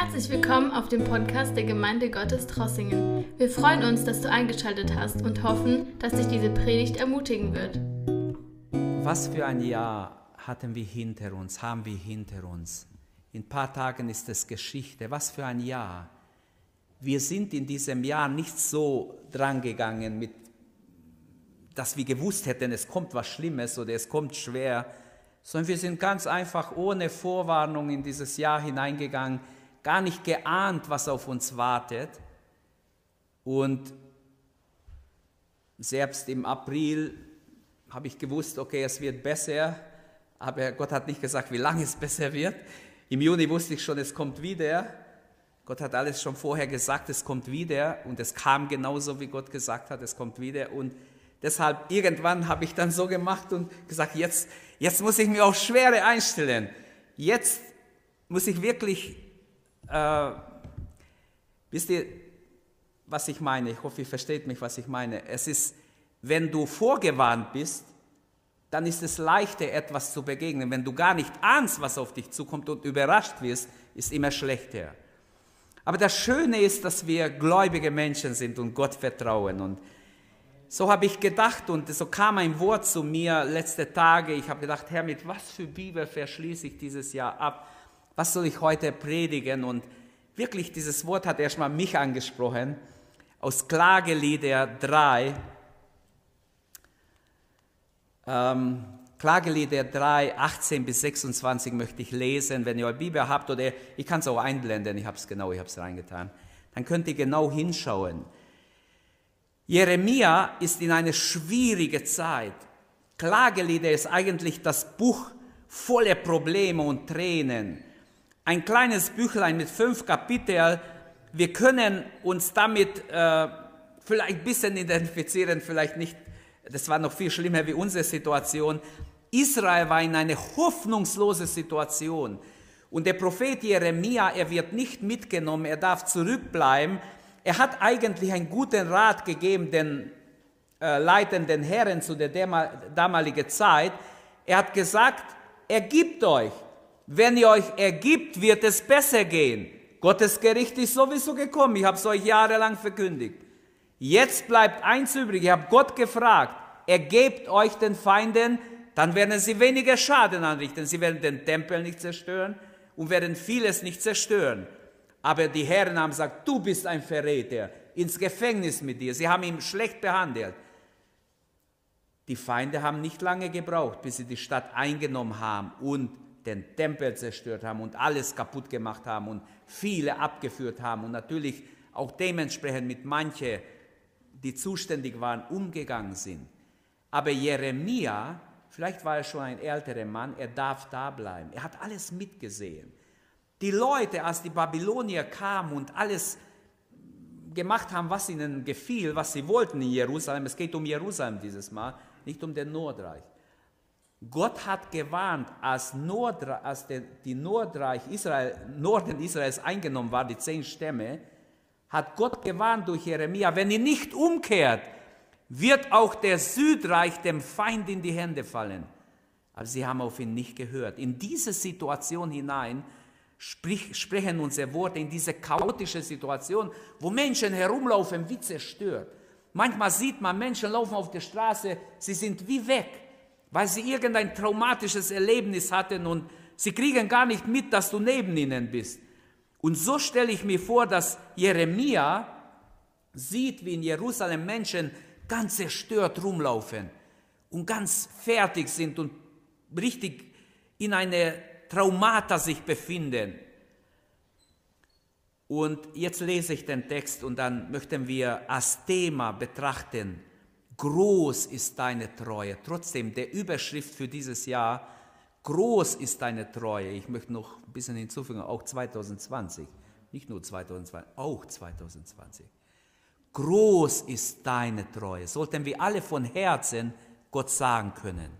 Herzlich willkommen auf dem Podcast der Gemeinde Gottes Trossingen. Wir freuen uns, dass du eingeschaltet hast und hoffen, dass dich diese Predigt ermutigen wird. Was für ein Jahr hatten wir hinter uns, haben wir hinter uns. In ein paar Tagen ist es Geschichte. Was für ein Jahr. Wir sind in diesem Jahr nicht so drangegangen, mit, dass wir gewusst hätten, es kommt was Schlimmes oder es kommt schwer, sondern wir sind ganz einfach ohne Vorwarnung in dieses Jahr hineingegangen gar nicht geahnt, was auf uns wartet. Und selbst im April habe ich gewusst, okay, es wird besser, aber Gott hat nicht gesagt, wie lange es besser wird. Im Juni wusste ich schon, es kommt wieder. Gott hat alles schon vorher gesagt, es kommt wieder und es kam genauso, wie Gott gesagt hat, es kommt wieder. Und deshalb irgendwann habe ich dann so gemacht und gesagt, jetzt, jetzt muss ich mir auf Schwere einstellen. Jetzt muss ich wirklich äh, wisst ihr, was ich meine? Ich hoffe, ihr versteht mich, was ich meine. Es ist, wenn du vorgewarnt bist, dann ist es leichter, etwas zu begegnen. Wenn du gar nicht ahnst, was auf dich zukommt und überrascht wirst, ist immer schlechter. Aber das Schöne ist, dass wir gläubige Menschen sind und Gott vertrauen. Und so habe ich gedacht und so kam ein Wort zu mir letzte Tage. Ich habe gedacht, Herr, mit was für Bibel verschließe ich dieses Jahr ab? Was soll ich heute predigen? Und wirklich, dieses Wort hat erstmal mich angesprochen. Aus Klagelieder 3, ähm, Klagelieder 3, 18 bis 26 möchte ich lesen. Wenn ihr eure Bibel habt oder ich kann es auch einblenden, ich habe es genau, ich habe es reingetan, dann könnt ihr genau hinschauen. Jeremia ist in eine schwierige Zeit. Klagelieder ist eigentlich das Buch voller Probleme und Tränen ein kleines Büchlein mit fünf Kapiteln. Wir können uns damit äh, vielleicht ein bisschen identifizieren, vielleicht nicht. Das war noch viel schlimmer wie unsere Situation. Israel war in einer hoffnungslose Situation. Und der Prophet Jeremia, er wird nicht mitgenommen, er darf zurückbleiben. Er hat eigentlich einen guten Rat gegeben den äh, leitenden Herren zu der damaligen Zeit. Er hat gesagt, ergibt euch, wenn ihr euch ergibt, wird es besser gehen. Gottes Gericht ist sowieso gekommen. Ich habe es euch jahrelang verkündigt. Jetzt bleibt eins übrig. Ich habe Gott gefragt, ergebt euch den Feinden, dann werden sie weniger Schaden anrichten. Sie werden den Tempel nicht zerstören und werden vieles nicht zerstören. Aber die Herren haben gesagt, du bist ein Verräter, ins Gefängnis mit dir. Sie haben ihn schlecht behandelt. Die Feinde haben nicht lange gebraucht, bis sie die Stadt eingenommen haben und den Tempel zerstört haben und alles kaputt gemacht haben und viele abgeführt haben und natürlich auch dementsprechend mit manchen, die zuständig waren, umgegangen sind. Aber Jeremia, vielleicht war er schon ein älterer Mann, er darf da bleiben. Er hat alles mitgesehen. Die Leute, als die Babylonier kamen und alles gemacht haben, was ihnen gefiel, was sie wollten in Jerusalem, es geht um Jerusalem dieses Mal, nicht um den Nordreich. Gott hat gewarnt, als, Nordreich, als der, die Nordreich Israel, Norden Israels eingenommen war, die zehn Stämme, hat Gott gewarnt durch Jeremia, wenn ihr nicht umkehrt, wird auch der Südreich dem Feind in die Hände fallen. Aber sie haben auf ihn nicht gehört. In diese Situation hinein sprich, sprechen unsere Worte, in diese chaotische Situation, wo Menschen herumlaufen wie zerstört. Manchmal sieht man Menschen laufen auf der Straße, sie sind wie weg weil sie irgendein traumatisches Erlebnis hatten und sie kriegen gar nicht mit, dass du neben ihnen bist. Und so stelle ich mir vor, dass Jeremia sieht, wie in Jerusalem Menschen ganz zerstört rumlaufen und ganz fertig sind und richtig in eine Traumata sich befinden. Und jetzt lese ich den Text und dann möchten wir als Thema betrachten, Groß ist deine Treue. Trotzdem, der Überschrift für dieses Jahr, groß ist deine Treue. Ich möchte noch ein bisschen hinzufügen, auch 2020. Nicht nur 2020, auch 2020. Groß ist deine Treue. Sollten wir alle von Herzen Gott sagen können.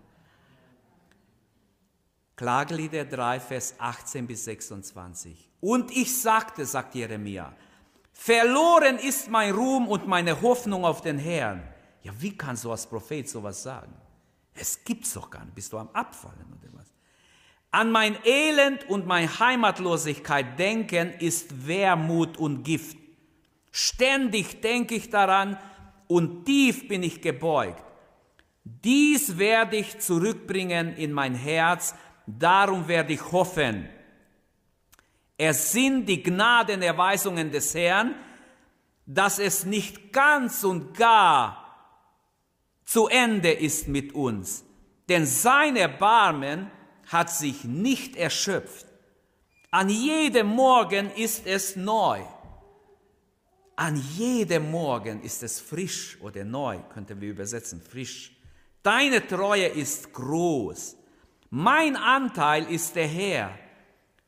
Klagelieder 3, Vers 18 bis 26. Und ich sagte, sagt Jeremia, verloren ist mein Ruhm und meine Hoffnung auf den Herrn. Ja, wie kannst du als Prophet sowas sagen? Es gibt's doch gar nicht. Bist du am Abfallen oder was? An mein Elend und meine Heimatlosigkeit denken ist Wermut und Gift. Ständig denke ich daran und tief bin ich gebeugt. Dies werde ich zurückbringen in mein Herz, darum werde ich hoffen. Es sind die Gnadenerweisungen des Herrn, dass es nicht ganz und gar zu Ende ist mit uns. Denn sein Erbarmen hat sich nicht erschöpft. An jedem Morgen ist es neu. An jedem Morgen ist es frisch oder neu, könnten wir übersetzen, frisch. Deine Treue ist groß. Mein Anteil ist der Herr,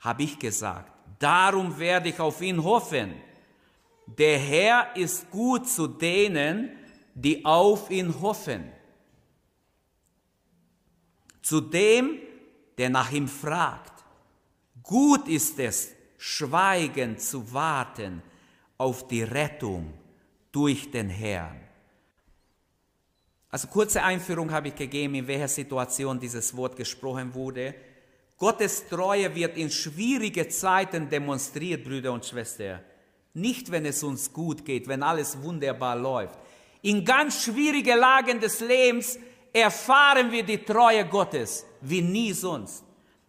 habe ich gesagt. Darum werde ich auf ihn hoffen. Der Herr ist gut zu denen, die auf ihn hoffen. Zu dem, der nach ihm fragt. Gut ist es, schweigend zu warten auf die Rettung durch den Herrn. Also kurze Einführung habe ich gegeben, in welcher Situation dieses Wort gesprochen wurde. Gottes Treue wird in schwierige Zeiten demonstriert, Brüder und Schwestern. Nicht, wenn es uns gut geht, wenn alles wunderbar läuft. In ganz schwierige Lagen des Lebens erfahren wir die Treue Gottes wie nie sonst.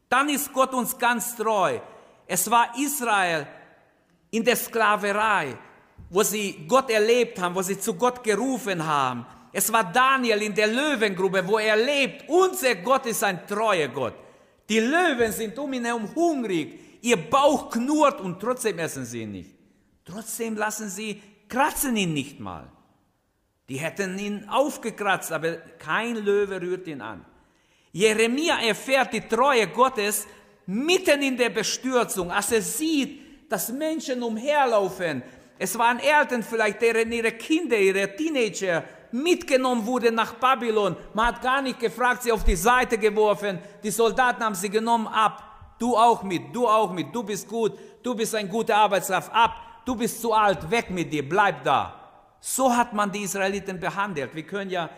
Dann ist Gott uns ganz treu. Es war Israel in der Sklaverei, wo sie Gott erlebt haben, wo sie zu Gott gerufen haben. Es war Daniel in der Löwengrube, wo er lebt. Unser Gott ist ein treuer Gott. Die Löwen sind um ihn herum hungrig. Ihr Bauch knurrt und trotzdem essen sie ihn nicht. Trotzdem lassen sie, kratzen ihn nicht mal. Die hätten ihn aufgekratzt, aber kein Löwe rührt ihn an. Jeremia erfährt die Treue Gottes mitten in der Bestürzung, als er sieht, dass Menschen umherlaufen. Es waren Eltern vielleicht, deren ihre Kinder, ihre Teenager mitgenommen wurden nach Babylon. Man hat gar nicht gefragt, sie auf die Seite geworfen. Die Soldaten haben sie genommen ab. Du auch mit, du auch mit, du bist gut, du bist ein guter Arbeitskraft, ab, du bist zu alt, weg mit dir, bleib da. So hat man die Israeliten behandelt. Wir können ja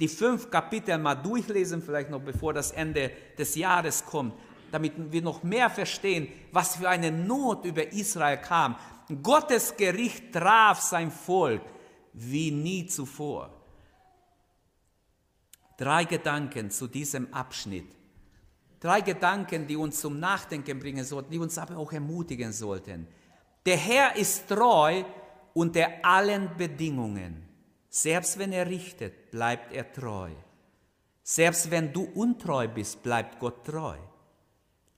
die fünf Kapitel mal durchlesen, vielleicht noch bevor das Ende des Jahres kommt, damit wir noch mehr verstehen, was für eine Not über Israel kam. Gottes Gericht traf sein Volk wie nie zuvor. Drei Gedanken zu diesem Abschnitt. Drei Gedanken, die uns zum Nachdenken bringen sollten, die uns aber auch ermutigen sollten. Der Herr ist treu unter allen Bedingungen. Selbst wenn er richtet, bleibt er treu. Selbst wenn du untreu bist, bleibt Gott treu.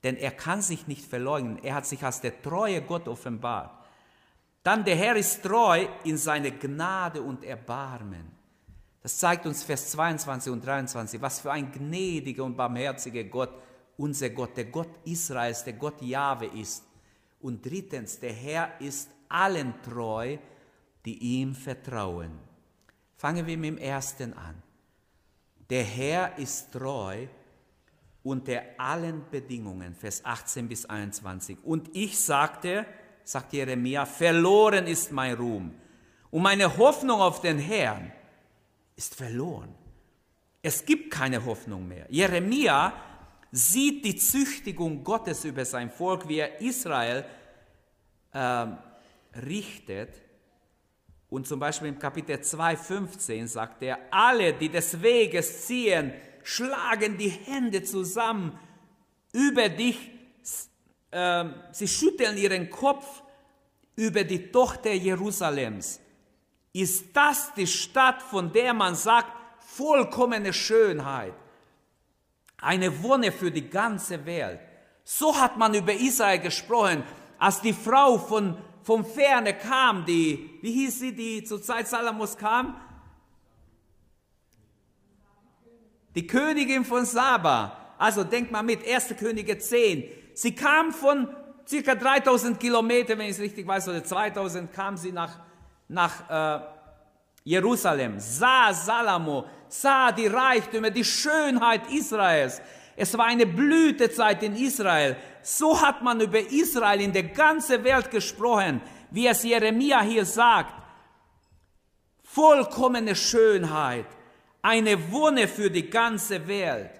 Denn er kann sich nicht verleugnen. Er hat sich als der treue Gott offenbart. Dann der Herr ist treu in seine Gnade und Erbarmen. Das zeigt uns Vers 22 und 23, was für ein gnädiger und barmherziger Gott unser Gott, der Gott Israels, der Gott Jahwe ist. Und drittens, der Herr ist allen treu, die ihm vertrauen. Fangen wir mit dem ersten an. Der Herr ist treu unter allen Bedingungen, Vers 18 bis 21. Und ich sagte, sagt Jeremia, verloren ist mein Ruhm und meine Hoffnung auf den Herrn ist verloren. Es gibt keine Hoffnung mehr. Jeremia sieht die Züchtigung Gottes über sein Volk, wie er Israel äh, richtet und zum Beispiel im Kapitel 2,15 sagt er, alle, die des Weges ziehen, schlagen die Hände zusammen über dich, äh, sie schütteln ihren Kopf über die Tochter Jerusalems. Ist das die Stadt, von der man sagt, vollkommene Schönheit, eine Wonne für die ganze Welt? So hat man über Israel gesprochen, als die Frau von von Ferne kam, die, wie hieß sie, die zur Zeit Salamos kam? Die Königin von Saba. Also denkt mal mit, 1. Könige 10. Sie kam von circa 3000 Kilometern, wenn ich es richtig weiß, oder 2000 kam sie nach, nach äh, Jerusalem, sah Salomo, sah die Reichtümer, die Schönheit Israels. Es war eine Blütezeit in Israel. So hat man über Israel in der ganzen Welt gesprochen, wie es Jeremia hier sagt. Vollkommene Schönheit, eine Wonne für die ganze Welt.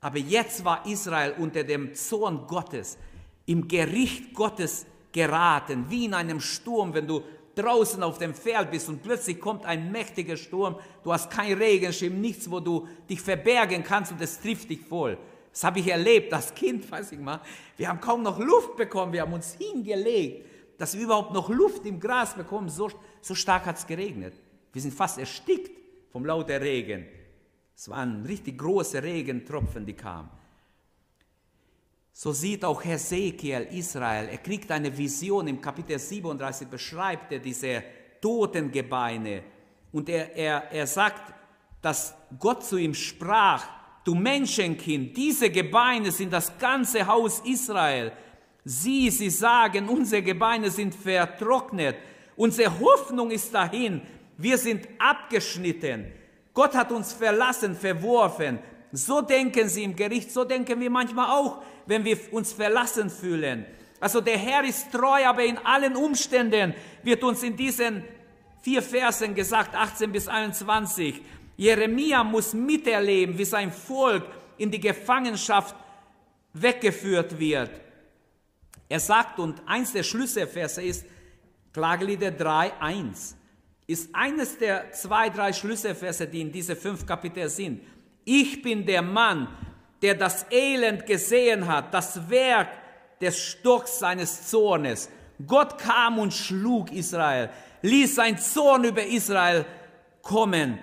Aber jetzt war Israel unter dem Zorn Gottes, im Gericht Gottes geraten, wie in einem Sturm, wenn du draußen auf dem Feld bist und plötzlich kommt ein mächtiger Sturm, du hast kein Regenschirm, nichts, wo du dich verbergen kannst und es trifft dich voll. Das habe ich erlebt als Kind, weiß ich mal. Wir haben kaum noch Luft bekommen, wir haben uns hingelegt, dass wir überhaupt noch Luft im Gras bekommen. So, so stark hat es geregnet. Wir sind fast erstickt vom lauter Regen. Es waren richtig große Regentropfen, die kamen. So sieht auch Hesekiel Israel. Er kriegt eine Vision im Kapitel 37, beschreibt er diese Totengebeine. Und er, er, er sagt, dass Gott zu ihm sprach, du Menschenkind, diese Gebeine sind das ganze Haus Israel. Sie, sie sagen, unsere Gebeine sind vertrocknet, unsere Hoffnung ist dahin, wir sind abgeschnitten. Gott hat uns verlassen, verworfen. So denken sie im Gericht, so denken wir manchmal auch, wenn wir uns verlassen fühlen. Also der Herr ist treu, aber in allen Umständen wird uns in diesen vier Versen gesagt, 18 bis 21, Jeremia muss miterleben, wie sein Volk in die Gefangenschaft weggeführt wird. Er sagt, und eins der Schlüsselverse ist Klagelieder 3, 1, ist eines der zwei, drei Schlüsselverse, die in diese fünf Kapitel sind. Ich bin der Mann, der das Elend gesehen hat, das Werk des Stocks seines Zornes. Gott kam und schlug Israel, ließ sein Zorn über Israel kommen.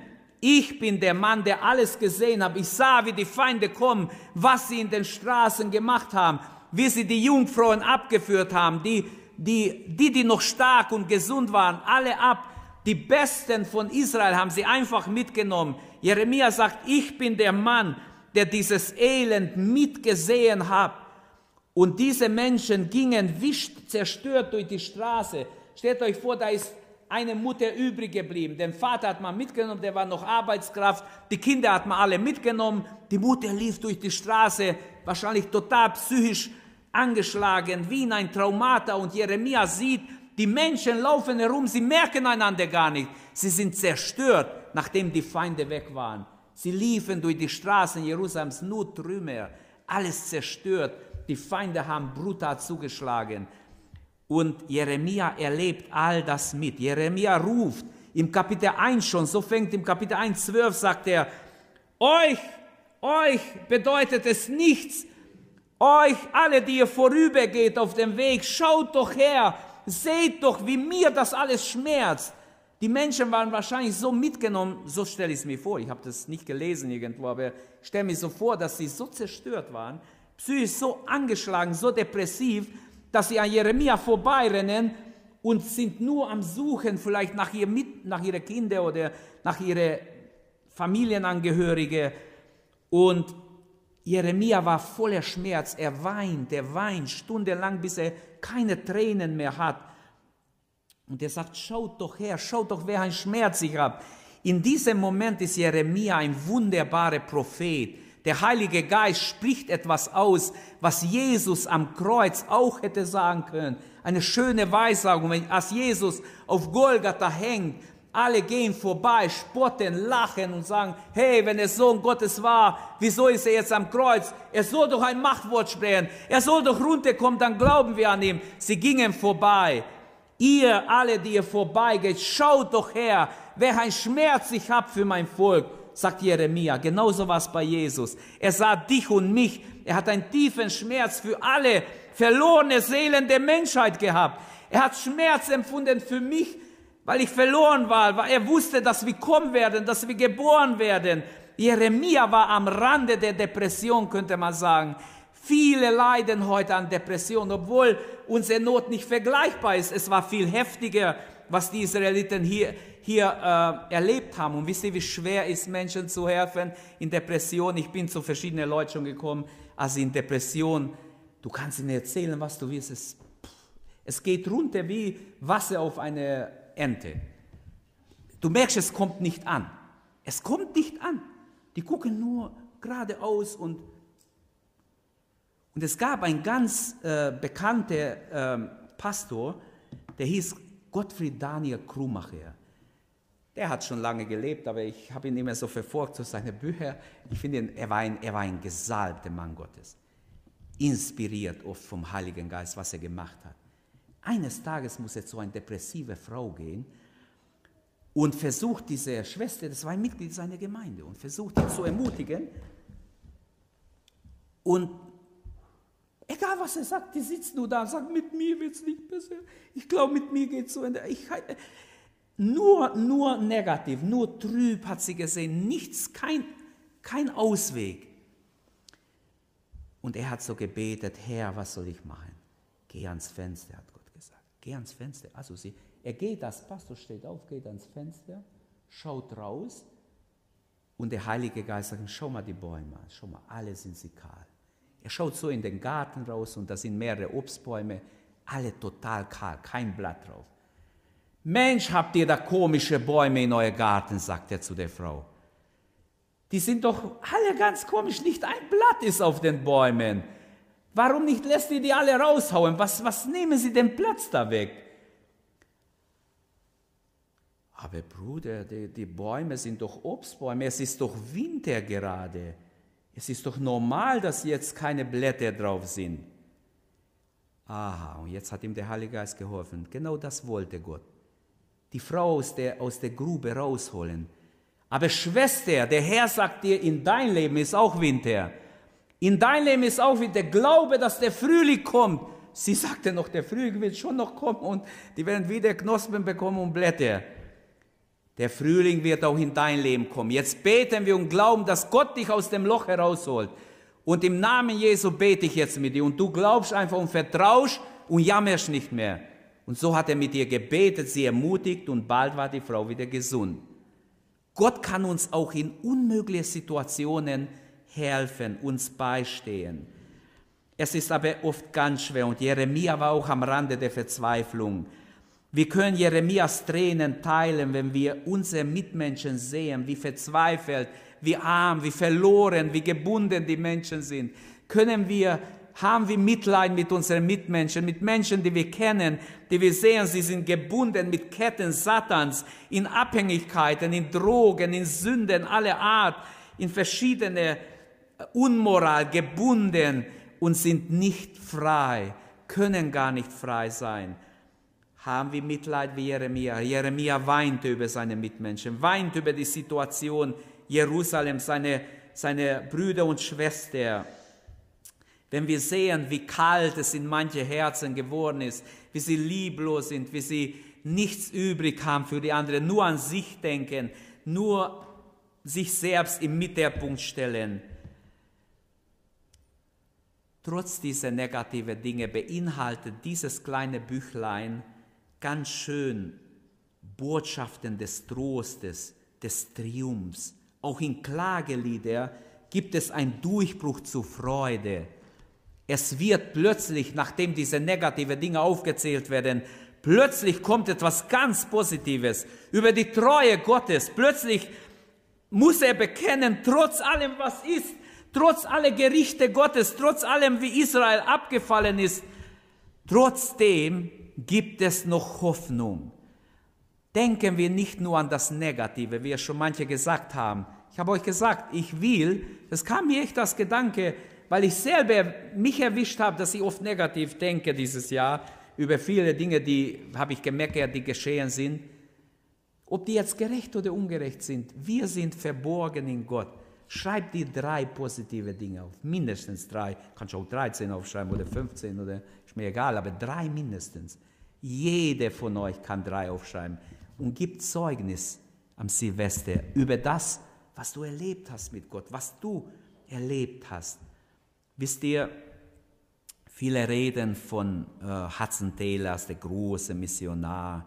Ich bin der Mann, der alles gesehen hat. Ich sah, wie die Feinde kommen, was sie in den Straßen gemacht haben, wie sie die Jungfrauen abgeführt haben, die, die, die, die noch stark und gesund waren, alle ab. Die Besten von Israel haben sie einfach mitgenommen. Jeremia sagt, ich bin der Mann, der dieses Elend mitgesehen hat. Und diese Menschen gingen wischt zerstört durch die Straße. Stellt euch vor, da ist eine Mutter übrig geblieben. Den Vater hat man mitgenommen, der war noch Arbeitskraft. Die Kinder hat man alle mitgenommen. Die Mutter lief durch die Straße, wahrscheinlich total psychisch angeschlagen, wie in ein Traumata. Und Jeremia sieht, die Menschen laufen herum, sie merken einander gar nicht. Sie sind zerstört, nachdem die Feinde weg waren. Sie liefen durch die Straßen Jerusalems, nur Trümmer, alles zerstört. Die Feinde haben brutal zugeschlagen. Und Jeremia erlebt all das mit. Jeremia ruft im Kapitel 1 schon, so fängt im Kapitel 1, 12, sagt er, euch, euch bedeutet es nichts, euch alle, die ihr vorübergeht auf dem Weg, schaut doch her, seht doch, wie mir das alles schmerzt. Die Menschen waren wahrscheinlich so mitgenommen, so stelle ich es mir vor, ich habe das nicht gelesen irgendwo, aber stelle mir so vor, dass sie so zerstört waren, psychisch so angeschlagen, so depressiv, dass sie an Jeremia vorbeirennen und sind nur am Suchen vielleicht nach, ihr mit, nach ihren Kindern oder nach ihren Familienangehörigen. Und Jeremia war voller Schmerz, er weint, er weint stundenlang, bis er keine Tränen mehr hat. Und er sagt, schaut doch her, schaut doch, wer ein Schmerz ich habe. In diesem Moment ist Jeremia ein wunderbarer Prophet. Der Heilige Geist spricht etwas aus, was Jesus am Kreuz auch hätte sagen können. Eine schöne Weissagung, als Jesus auf Golgatha hängt, alle gehen vorbei, spotten, lachen und sagen, hey, wenn der Sohn Gottes war, wieso ist er jetzt am Kreuz? Er soll doch ein Machtwort sprechen. Er soll doch runterkommen, dann glauben wir an ihn. Sie gingen vorbei. Ihr alle, die ihr vorbeigeht, schaut doch her, ein Schmerz ich habe für mein Volk, sagt Jeremia. Genauso war es bei Jesus. Er sah dich und mich. Er hat einen tiefen Schmerz für alle verlorene Seelen der Menschheit gehabt. Er hat Schmerz empfunden für mich, weil ich verloren war, weil er wusste, dass wir kommen werden, dass wir geboren werden. Jeremia war am Rande der Depression, könnte man sagen. Viele leiden heute an Depression, obwohl unsere Not nicht vergleichbar ist. Es war viel heftiger, was die Israeliten hier, hier äh, erlebt haben. Und wisst ihr, wie schwer ist, Menschen zu helfen in Depression? Ich bin zu verschiedenen Leuten schon gekommen, also in Depression. Du kannst ihnen erzählen, was du willst. Es, es geht runter wie Wasser auf eine Ente. Du merkst, es kommt nicht an. Es kommt nicht an. Die gucken nur geradeaus und und es gab einen ganz äh, bekannter äh, Pastor, der hieß Gottfried Daniel Krumacher. Der hat schon lange gelebt, aber ich habe ihn immer so verfolgt zu so seinen Büchern. Ich finde, er war, ein, er war ein gesalbter Mann Gottes. Inspiriert oft vom Heiligen Geist, was er gemacht hat. Eines Tages muss er zu einer depressiven Frau gehen und versucht diese Schwester, das war ein Mitglied seiner Gemeinde, und versucht ihn zu ermutigen. Und egal was er sagt, die sitzt nur da und sagt, mit mir wird es nicht besser. Ich glaube, mit mir geht es so. Ich, nur, nur negativ, nur trüb hat sie gesehen, nichts, kein, kein Ausweg. Und er hat so gebetet, Herr, was soll ich machen? Geh ans Fenster, hat Gott gesagt. Geh ans Fenster. Also sie, er geht, das Pastor steht auf, geht ans Fenster, schaut raus und der Heilige Geist sagt, schau mal die Bäume an, schau mal, alle sind sie kahl. Er schaut so in den Garten raus und da sind mehrere Obstbäume, alle total kahl, kein Blatt drauf. Mensch, habt ihr da komische Bäume in euer Garten, sagt er zu der Frau. Die sind doch alle ganz komisch, nicht ein Blatt ist auf den Bäumen. Warum nicht lässt ihr die alle raushauen? Was, was nehmen sie den Platz da weg? Aber Bruder, die, die Bäume sind doch Obstbäume, es ist doch Winter gerade. Es ist doch normal, dass jetzt keine Blätter drauf sind. Aha, und jetzt hat ihm der Heilige Geist geholfen. Genau das wollte Gott die Frau aus der, aus der Grube rausholen. Aber Schwester, der Herr sagt dir, in dein Leben ist auch Winter. In dein Leben ist auch Winter. Glaube, dass der Frühling kommt. Sie sagte noch, der Frühling wird schon noch kommen und die werden wieder Knospen bekommen und Blätter. Der Frühling wird auch in dein Leben kommen. Jetzt beten wir und glauben, dass Gott dich aus dem Loch herausholt. Und im Namen Jesu bete ich jetzt mit dir. Und du glaubst einfach und vertraust und jammerst nicht mehr. Und so hat er mit ihr gebetet, sie ermutigt und bald war die Frau wieder gesund. Gott kann uns auch in unmöglichen Situationen helfen, uns beistehen. Es ist aber oft ganz schwer und Jeremia war auch am Rande der Verzweiflung. Wir können Jeremias Tränen teilen, wenn wir unsere Mitmenschen sehen, wie verzweifelt, wie arm, wie verloren, wie gebunden die Menschen sind. Können wir haben wir Mitleid mit unseren Mitmenschen, mit Menschen, die wir kennen, die wir sehen, sie sind gebunden mit Ketten Satans, in Abhängigkeiten, in Drogen, in Sünden aller Art, in verschiedene Unmoral gebunden und sind nicht frei, können gar nicht frei sein. Haben wir Mitleid wie Jeremia? Jeremia weinte über seine Mitmenschen, weint über die Situation Jerusalem, seine, seine Brüder und Schwestern wenn wir sehen, wie kalt es in manche Herzen geworden ist, wie sie lieblos sind, wie sie nichts übrig haben für die anderen, nur an sich denken, nur sich selbst im Mittelpunkt stellen. Trotz dieser negativen Dinge beinhaltet dieses kleine Büchlein ganz schön Botschaften des Trostes, des Triumphs. Auch in Klagelieder gibt es einen Durchbruch zur Freude. Es wird plötzlich, nachdem diese negative Dinge aufgezählt werden, plötzlich kommt etwas ganz Positives über die Treue Gottes. Plötzlich muss er bekennen, trotz allem, was ist, trotz aller Gerichte Gottes, trotz allem, wie Israel abgefallen ist, trotzdem gibt es noch Hoffnung. Denken wir nicht nur an das Negative, wie es schon manche gesagt haben. Ich habe euch gesagt, ich will, das kam mir echt das Gedanke, weil ich selber mich erwischt habe, dass ich oft negativ denke dieses Jahr über viele Dinge, die, habe ich gemerkt, die geschehen sind. Ob die jetzt gerecht oder ungerecht sind, wir sind verborgen in Gott. Schreib dir drei positive Dinge auf, mindestens drei. Kannst auch 13 aufschreiben oder 15 oder ist mir egal, aber drei mindestens. Jeder von euch kann drei aufschreiben und gibt Zeugnis am Silvester über das, was du erlebt hast mit Gott, was du erlebt hast. Wisst ihr, viele reden von äh, Hudson Taylor als der große Missionar,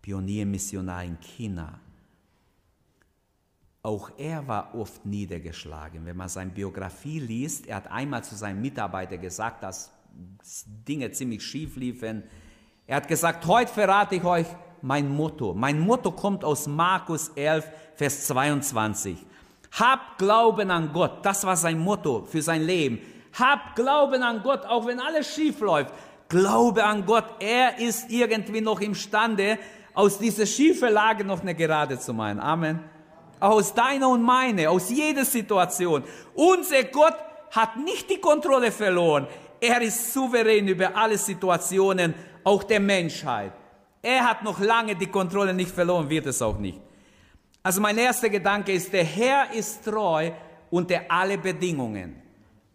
Pioniermissionar in China. Auch er war oft niedergeschlagen. Wenn man seine Biografie liest, er hat einmal zu seinen Mitarbeitern gesagt, dass Dinge ziemlich schief liefen. Er hat gesagt, heute verrate ich euch mein Motto. Mein Motto kommt aus Markus 11, Vers 22. Habt Glauben an Gott. Das war sein Motto für sein Leben. Hab Glauben an Gott, auch wenn alles schief läuft. Glaube an Gott. Er ist irgendwie noch imstande, aus dieser schiefen Lage noch eine gerade zu machen. Amen. Aus deiner und meine, aus jeder Situation. Unser Gott hat nicht die Kontrolle verloren. Er ist souverän über alle Situationen, auch der Menschheit. Er hat noch lange die Kontrolle nicht verloren, wird es auch nicht. Also mein erster Gedanke ist, der Herr ist treu unter alle Bedingungen.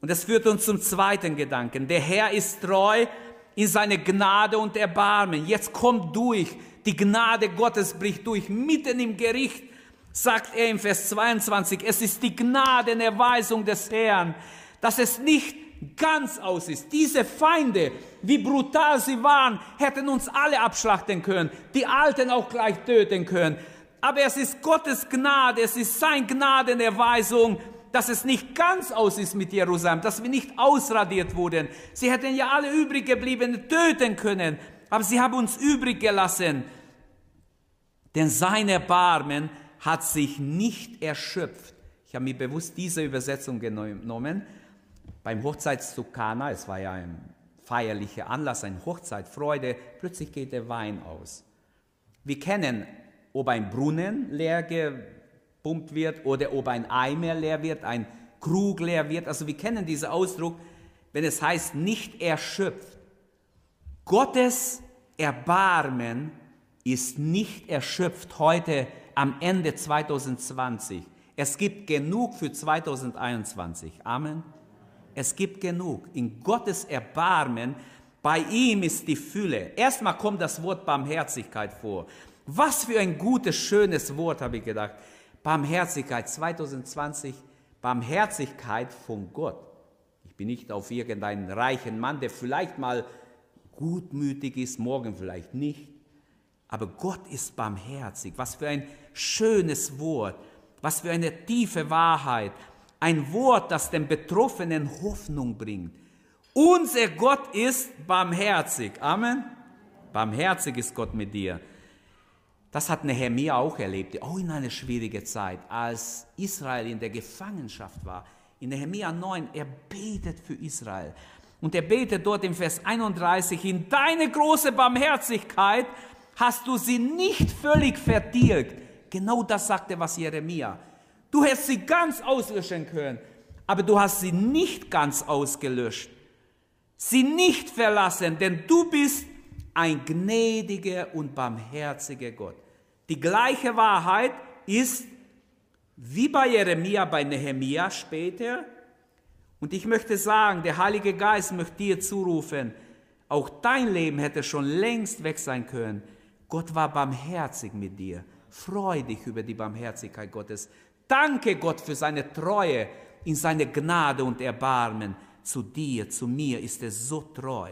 Und das führt uns zum zweiten Gedanken. Der Herr ist treu in seine Gnade und Erbarmen. Jetzt kommt durch. Die Gnade Gottes bricht durch. Mitten im Gericht sagt er im Vers 22, es ist die Gnadenerweisung des Herrn, dass es nicht ganz aus ist. Diese Feinde, wie brutal sie waren, hätten uns alle abschlachten können, die Alten auch gleich töten können. Aber es ist Gottes Gnade, es ist sein Gnadenerweisung, dass es nicht ganz aus ist mit Jerusalem, dass wir nicht ausradiert wurden. Sie hätten ja alle übrig gebliebenen töten können, aber sie haben uns übrig gelassen. Denn sein Erbarmen hat sich nicht erschöpft. Ich habe mir bewusst diese Übersetzung genommen. Beim Hochzeitszug Kana, es war ja ein feierlicher Anlass, eine Hochzeitfreude, plötzlich geht der Wein aus. Wir kennen, ob ein Brunnen leer gepumpt wird oder ob ein Eimer leer wird, ein Krug leer wird. Also wir kennen diesen Ausdruck, wenn es heißt, nicht erschöpft. Gottes Erbarmen ist nicht erschöpft heute am Ende 2020. Es gibt genug für 2021. Amen. Es gibt genug. In Gottes Erbarmen, bei ihm ist die Fülle. Erstmal kommt das Wort Barmherzigkeit vor. Was für ein gutes, schönes Wort, habe ich gedacht. Barmherzigkeit 2020, Barmherzigkeit von Gott. Ich bin nicht auf irgendeinen reichen Mann, der vielleicht mal gutmütig ist, morgen vielleicht nicht. Aber Gott ist barmherzig. Was für ein schönes Wort. Was für eine tiefe Wahrheit. Ein Wort, das den Betroffenen Hoffnung bringt. Unser Gott ist barmherzig. Amen. Barmherzig ist Gott mit dir. Das hat Nehemiah auch erlebt, auch in einer schwierigen Zeit, als Israel in der Gefangenschaft war. In Nehemiah 9, er betet für Israel. Und er betet dort im Vers 31, in deine große Barmherzigkeit hast du sie nicht völlig vertilgt. Genau das sagte was Jeremia. Du hättest sie ganz auslöschen können, aber du hast sie nicht ganz ausgelöscht. Sie nicht verlassen, denn du bist ein gnädiger und barmherziger Gott. Die gleiche Wahrheit ist wie bei Jeremia, bei Nehemia später. Und ich möchte sagen, der Heilige Geist möchte dir zurufen, auch dein Leben hätte schon längst weg sein können, Gott war barmherzig mit dir. Freu dich über die Barmherzigkeit Gottes. Danke Gott für seine Treue in seine Gnade und Erbarmen. Zu dir, zu mir ist er so treu.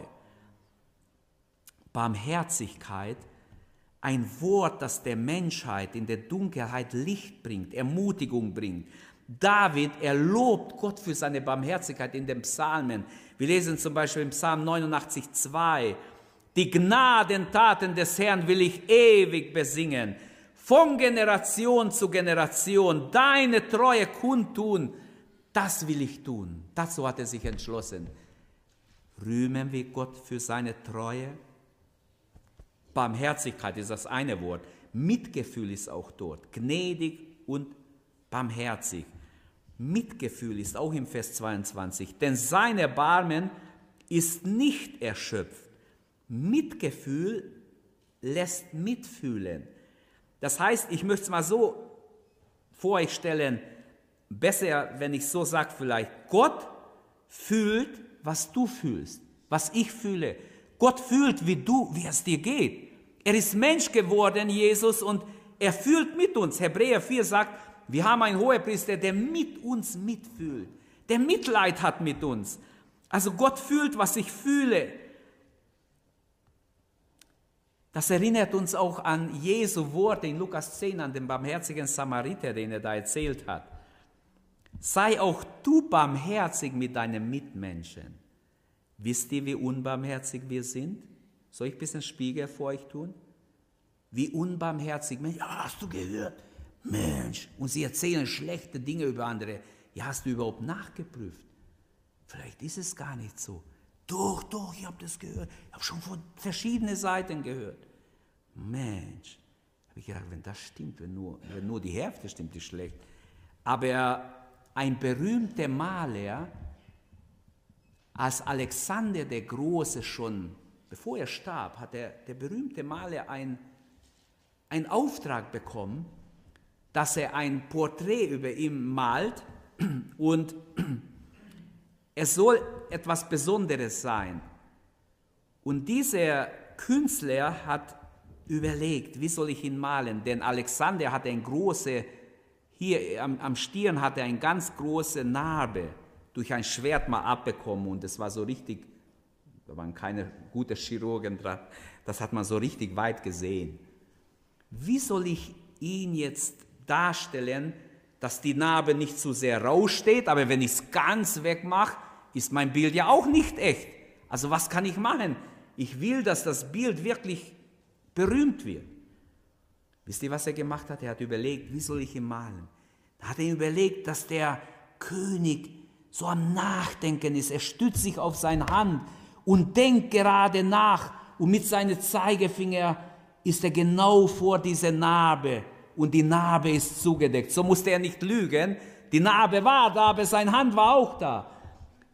Barmherzigkeit, ein Wort, das der Menschheit in der Dunkelheit Licht bringt, Ermutigung bringt. David, er lobt Gott für seine Barmherzigkeit in den Psalmen. Wir lesen zum Beispiel im Psalm 89, 2, die Gnadentaten des Herrn will ich ewig besingen, von Generation zu Generation deine Treue kundtun, das will ich tun. Dazu hat er sich entschlossen. Rühmen wir Gott für seine Treue? Barmherzigkeit ist das eine Wort. Mitgefühl ist auch dort. Gnädig und barmherzig. Mitgefühl ist auch im Vers 22. Denn sein Erbarmen ist nicht erschöpft. Mitgefühl lässt mitfühlen. Das heißt, ich möchte es mal so vor euch stellen, besser, wenn ich so sage vielleicht, Gott fühlt, was du fühlst, was ich fühle. Gott fühlt, wie du, wie es dir geht. Er ist Mensch geworden, Jesus, und er fühlt mit uns. Hebräer 4 sagt, wir haben einen Hohepriester, der mit uns mitfühlt, der Mitleid hat mit uns. Also Gott fühlt, was ich fühle. Das erinnert uns auch an Jesu Worte in Lukas 10, an den barmherzigen Samariter, den er da erzählt hat. Sei auch du barmherzig mit deinen Mitmenschen. Wisst ihr, wie unbarmherzig wir sind? Soll ich ein bisschen Spiegel vor euch tun? Wie unbarmherzig, Mensch, ja, hast du gehört? Mensch, und sie erzählen schlechte Dinge über andere. Ja, hast du überhaupt nachgeprüft? Vielleicht ist es gar nicht so. Doch, doch, ich habe das gehört. Ich habe schon von verschiedenen Seiten gehört. Mensch, Habe ich gedacht, wenn das stimmt, wenn nur, wenn nur die Hälfte stimmt, ist schlecht. Aber ein berühmter Maler, als Alexander der Große schon, bevor er starb, hat der, der berühmte Maler einen Auftrag bekommen, dass er ein Porträt über ihn malt und es soll etwas Besonderes sein. Und dieser Künstler hat überlegt, wie soll ich ihn malen? Denn Alexander hatte eine große, hier am, am Stirn hatte er eine ganz große Narbe durch ein Schwert mal abbekommen und es war so richtig, da waren keine guten Chirurgen dran, das hat man so richtig weit gesehen. Wie soll ich ihn jetzt darstellen, dass die Narbe nicht zu sehr raussteht, aber wenn ich es ganz wegmache, ist mein Bild ja auch nicht echt. Also was kann ich machen? Ich will, dass das Bild wirklich berühmt wird. Wisst ihr, was er gemacht hat? Er hat überlegt, wie soll ich ihn malen? Da hat er überlegt, dass der König so am Nachdenken ist. Er stützt sich auf seine Hand und denkt gerade nach. Und mit seinem Zeigefinger ist er genau vor dieser Narbe. Und die Narbe ist zugedeckt. So musste er nicht lügen. Die Narbe war da, aber seine Hand war auch da.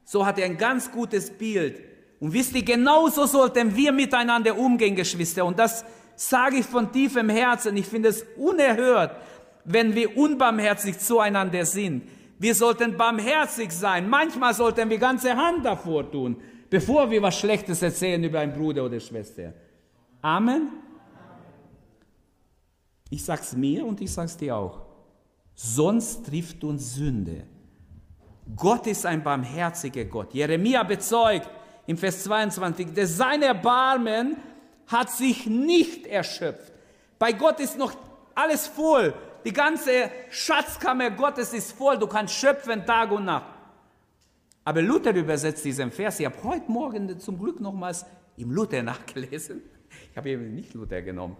So hat er ein ganz gutes Bild. Und wisst ihr, genauso sollten wir miteinander umgehen, Geschwister. Und das sage ich von tiefem Herzen. Ich finde es unerhört, wenn wir unbarmherzig zueinander sind. Wir sollten barmherzig sein. Manchmal sollten wir ganze Hand davor tun, bevor wir was Schlechtes erzählen über einen Bruder oder Schwester. Amen. Ich sag's mir und ich sag's dir auch. Sonst trifft uns Sünde. Gott ist ein barmherziger Gott. Jeremia bezeugt im Vers 22, dass sein Erbarmen hat sich nicht erschöpft. Bei Gott ist noch alles voll. Die ganze Schatzkammer Gottes ist voll. Du kannst schöpfen Tag und Nacht. Aber Luther übersetzt diesen Vers. Ich habe heute Morgen zum Glück nochmals im Luther nachgelesen. Ich habe eben nicht Luther genommen.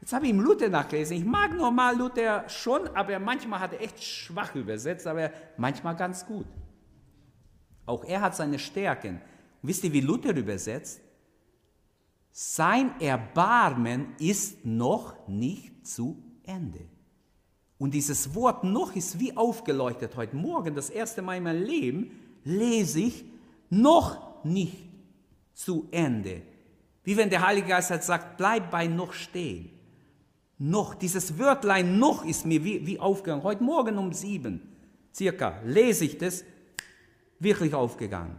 Jetzt habe ich im Luther nachgelesen. Ich mag normal Luther schon, aber manchmal hat er echt schwach übersetzt, aber manchmal ganz gut. Auch er hat seine Stärken. Und wisst ihr, wie Luther übersetzt? Sein Erbarmen ist noch nicht zu Ende. Und dieses Wort noch ist wie aufgeleuchtet. Heute Morgen, das erste Mal in meinem Leben, lese ich noch nicht zu Ende. Wie wenn der Heilige Geist hat sagt, bleib bei noch stehen. Noch, dieses Wörtlein noch ist mir wie, wie aufgegangen. Heute Morgen um sieben, circa, lese ich das, wirklich aufgegangen.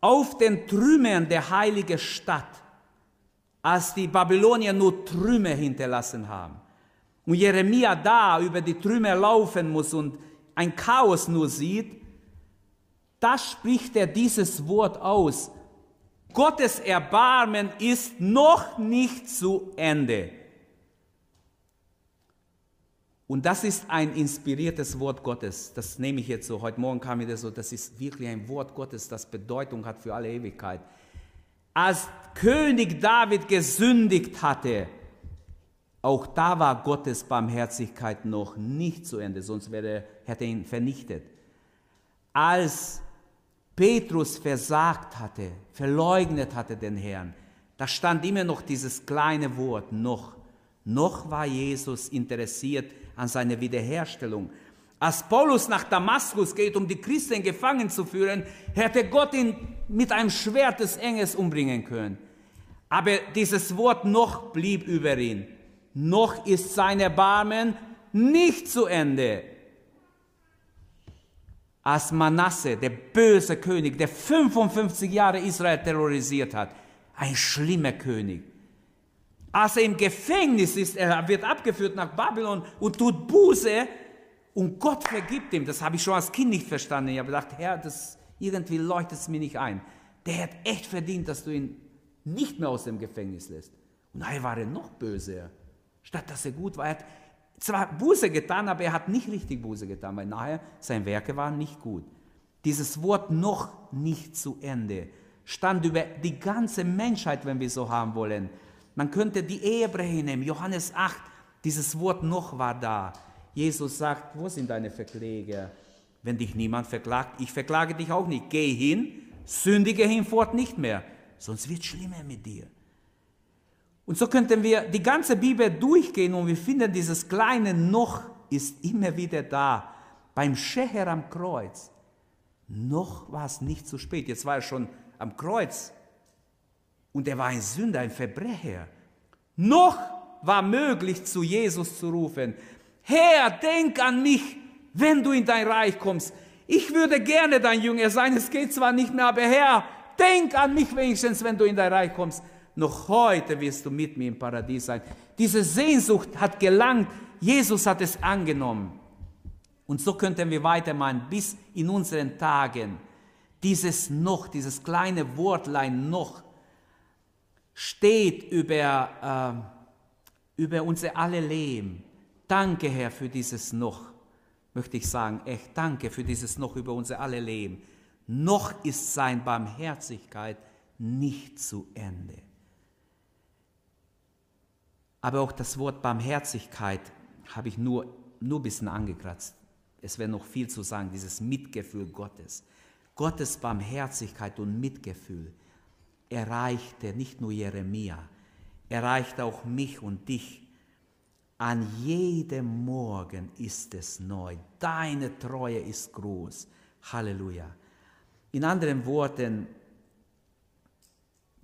Auf den Trümmern der heiligen Stadt, als die Babylonier nur Trümmer hinterlassen haben. Und Jeremia da über die Trümmer laufen muss und ein Chaos nur sieht, da spricht er dieses Wort aus. Gottes Erbarmen ist noch nicht zu Ende. Und das ist ein inspiriertes Wort Gottes. Das nehme ich jetzt so. Heute Morgen kam wieder so, das ist wirklich ein Wort Gottes, das Bedeutung hat für alle Ewigkeit. Als König David gesündigt hatte, auch da war Gottes Barmherzigkeit noch nicht zu Ende, sonst wäre, hätte er ihn vernichtet. Als Petrus versagt hatte, verleugnet hatte den Herrn, da stand immer noch dieses kleine Wort noch. Noch war Jesus interessiert an seiner Wiederherstellung. Als Paulus nach Damaskus geht, um die Christen gefangen zu führen, hätte Gott ihn mit einem Schwert des Engels umbringen können. Aber dieses Wort noch blieb über ihn. Noch ist sein Erbarmen nicht zu Ende. Als Manasse, der böse König, der 55 Jahre Israel terrorisiert hat, ein schlimmer König, als er im Gefängnis ist, er wird abgeführt nach Babylon und tut Buße und Gott vergibt ihm. Das habe ich schon als Kind nicht verstanden. Ich habe gedacht, Herr, das irgendwie leuchtet es mir nicht ein. Der hat echt verdient, dass du ihn nicht mehr aus dem Gefängnis lässt. Und nachher war er noch böser. Statt dass er gut war. Er hat zwar Buße getan, aber er hat nicht richtig Buße getan, weil nachher seine Werke waren nicht gut. Dieses Wort noch nicht zu Ende stand über die ganze Menschheit, wenn wir so haben wollen. Man könnte die Ehebrecher nehmen, Johannes 8, dieses Wort noch war da. Jesus sagt, wo sind deine Verkläger? Wenn dich niemand verklagt, ich verklage dich auch nicht. Geh hin, sündige hinfort nicht mehr, sonst wird es schlimmer mit dir. Und so könnten wir die ganze Bibel durchgehen und wir finden, dieses kleine Noch ist immer wieder da. Beim Scheher am Kreuz. Noch war es nicht zu spät. Jetzt war er schon am Kreuz. Und er war ein Sünder, ein Verbrecher. Noch war möglich, zu Jesus zu rufen. Herr, denk an mich, wenn du in dein Reich kommst. Ich würde gerne dein Jünger sein. Es geht zwar nicht mehr, aber Herr, denk an mich wenigstens, wenn du in dein Reich kommst. Noch heute wirst du mit mir im Paradies sein. Diese Sehnsucht hat gelangt. Jesus hat es angenommen. Und so könnten wir weitermachen bis in unseren Tagen. Dieses noch, dieses kleine Wortlein noch, steht über, äh, über unser alle Leben. Danke, Herr, für dieses noch, möchte ich sagen. Echt, danke für dieses noch über unser alle Leben. Noch ist sein Barmherzigkeit nicht zu Ende. Aber auch das Wort Barmherzigkeit habe ich nur, nur ein bisschen angekratzt. Es wäre noch viel zu sagen, dieses Mitgefühl Gottes. Gottes Barmherzigkeit und Mitgefühl erreichte nicht nur Jeremia, erreichte auch mich und dich. An jedem Morgen ist es neu. Deine Treue ist groß. Halleluja. In anderen Worten,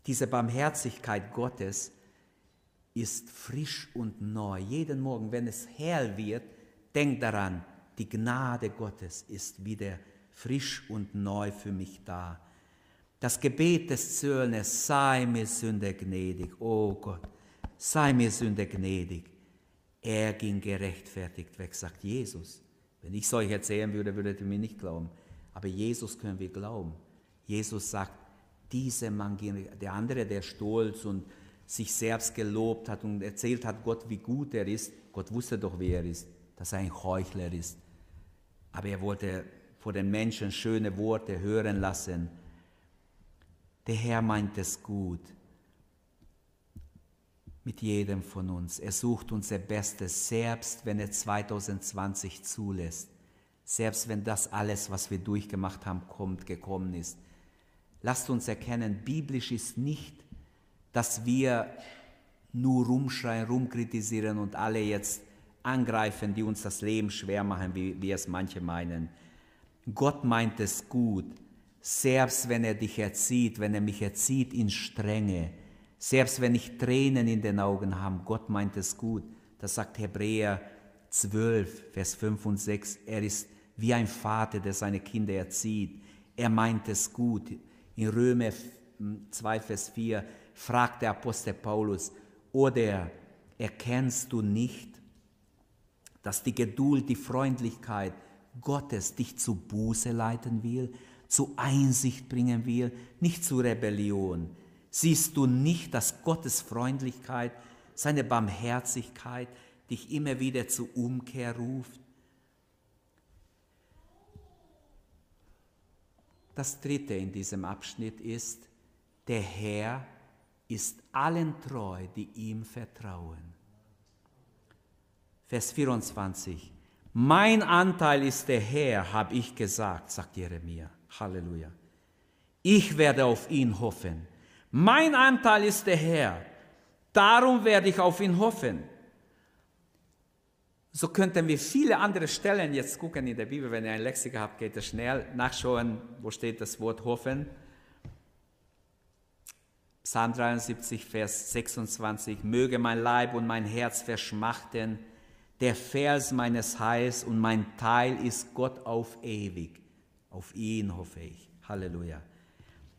diese Barmherzigkeit Gottes ist frisch und neu. Jeden Morgen, wenn es hell wird, denk daran, die Gnade Gottes ist wieder frisch und neu für mich da. Das Gebet des Zöllners, sei mir Sünder gnädig, oh Gott, sei mir Sünder gnädig. Er ging gerechtfertigt weg, sagt Jesus. Wenn ich es euch erzählen würde, würdet ihr mir nicht glauben. Aber Jesus können wir glauben. Jesus sagt, dieser Mann ging, der andere, der stolz und sich selbst gelobt hat und erzählt hat Gott, wie gut er ist. Gott wusste doch, wer er ist, dass er ein Heuchler ist. Aber er wollte vor den Menschen schöne Worte hören lassen. Der Herr meint es gut mit jedem von uns. Er sucht unser Bestes, selbst wenn er 2020 zulässt. Selbst wenn das alles, was wir durchgemacht haben, kommt, gekommen ist. Lasst uns erkennen, biblisch ist nicht dass wir nur rumschreien, rumkritisieren und alle jetzt angreifen, die uns das Leben schwer machen, wie, wie es manche meinen. Gott meint es gut, selbst wenn er dich erzieht, wenn er mich erzieht in Strenge, selbst wenn ich Tränen in den Augen habe, Gott meint es gut. Das sagt Hebräer 12, Vers 5 und 6. Er ist wie ein Vater, der seine Kinder erzieht. Er meint es gut. In Römer 2, Vers 4 fragt der Apostel Paulus, oder erkennst du nicht, dass die Geduld, die Freundlichkeit Gottes dich zu Buße leiten will, zu Einsicht bringen will, nicht zu Rebellion? Siehst du nicht, dass Gottes Freundlichkeit, seine Barmherzigkeit dich immer wieder zur Umkehr ruft? Das dritte in diesem Abschnitt ist, der Herr ist allen treu, die ihm vertrauen. Vers 24. Mein Anteil ist der Herr, habe ich gesagt, sagt Jeremia. Halleluja. Ich werde auf ihn hoffen. Mein Anteil ist der Herr. Darum werde ich auf ihn hoffen. So könnten wir viele andere Stellen jetzt gucken in der Bibel. Wenn ihr ein Lexika habt, geht es schnell nachschauen, wo steht das Wort hoffen. Psalm 73, Vers 26, möge mein Leib und mein Herz verschmachten, der Vers meines Heils und mein Teil ist Gott auf ewig. Auf ihn hoffe ich. Halleluja.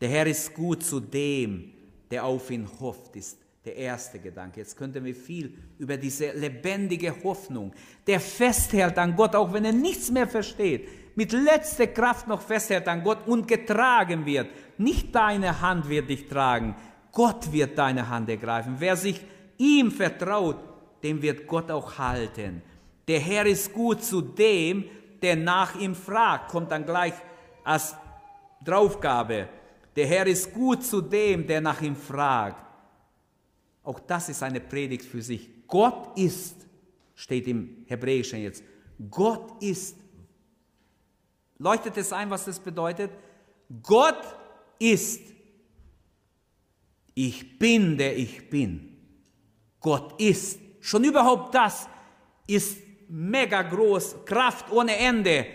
Der Herr ist gut zu dem, der auf ihn hofft, ist der erste Gedanke. Jetzt könnten wir viel über diese lebendige Hoffnung, der festhält an Gott, auch wenn er nichts mehr versteht, mit letzter Kraft noch festhält an Gott und getragen wird. Nicht deine Hand wird dich tragen, Gott wird deine Hand ergreifen. Wer sich ihm vertraut, dem wird Gott auch halten. Der Herr ist gut zu dem, der nach ihm fragt, kommt dann gleich als Draufgabe. Der Herr ist gut zu dem, der nach ihm fragt. Auch das ist eine Predigt für sich. Gott ist, steht im Hebräischen jetzt, Gott ist. Leuchtet es ein, was das bedeutet? Gott ist ich bin, der ich bin. Gott ist. Schon überhaupt das ist mega groß, Kraft ohne Ende,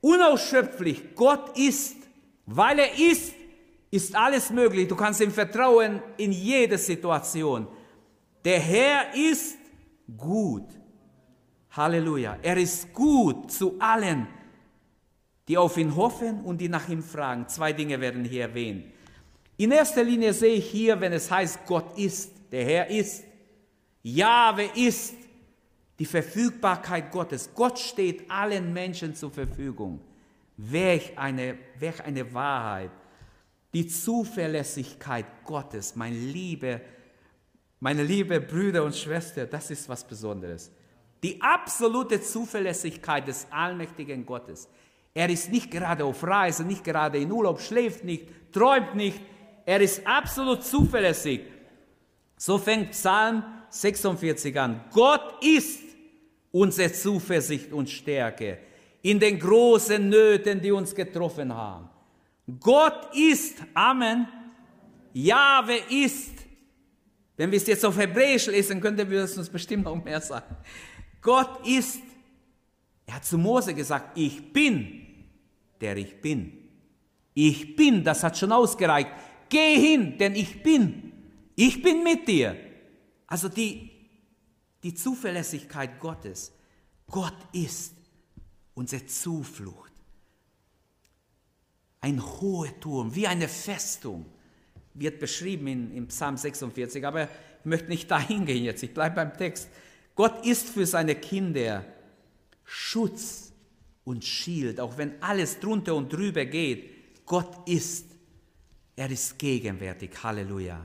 unausschöpflich. Gott ist, weil er ist, ist alles möglich. Du kannst ihm vertrauen in jede Situation. Der Herr ist gut. Halleluja. Er ist gut zu allen, die auf ihn hoffen und die nach ihm fragen. Zwei Dinge werden hier erwähnt. In erster Linie sehe ich hier, wenn es heißt, Gott ist, der Herr ist, Jahwe ist, die Verfügbarkeit Gottes. Gott steht allen Menschen zur Verfügung. Welch eine, welch eine Wahrheit. Die Zuverlässigkeit Gottes, mein liebe, meine liebe Brüder und Schwestern, das ist was Besonderes. Die absolute Zuverlässigkeit des allmächtigen Gottes. Er ist nicht gerade auf Reise, nicht gerade in Urlaub, schläft nicht, träumt nicht. Er ist absolut zuverlässig. So fängt Psalm 46 an. Gott ist unsere Zuversicht und Stärke in den großen Nöten, die uns getroffen haben. Gott ist, Amen, Jahwe ist. Wenn wir es jetzt auf Hebräisch lesen, könnten wir es uns bestimmt noch mehr sagen. Gott ist, er hat zu Mose gesagt, ich bin, der ich bin. Ich bin, das hat schon ausgereicht. Geh hin, denn ich bin. Ich bin mit dir. Also die, die Zuverlässigkeit Gottes. Gott ist unsere Zuflucht. Ein hoher Turm, wie eine Festung, wird beschrieben in, in Psalm 46. Aber ich möchte nicht dahin gehen jetzt, ich bleibe beim Text. Gott ist für seine Kinder Schutz und Schild, auch wenn alles drunter und drüber geht. Gott ist, er ist gegenwärtig, Halleluja.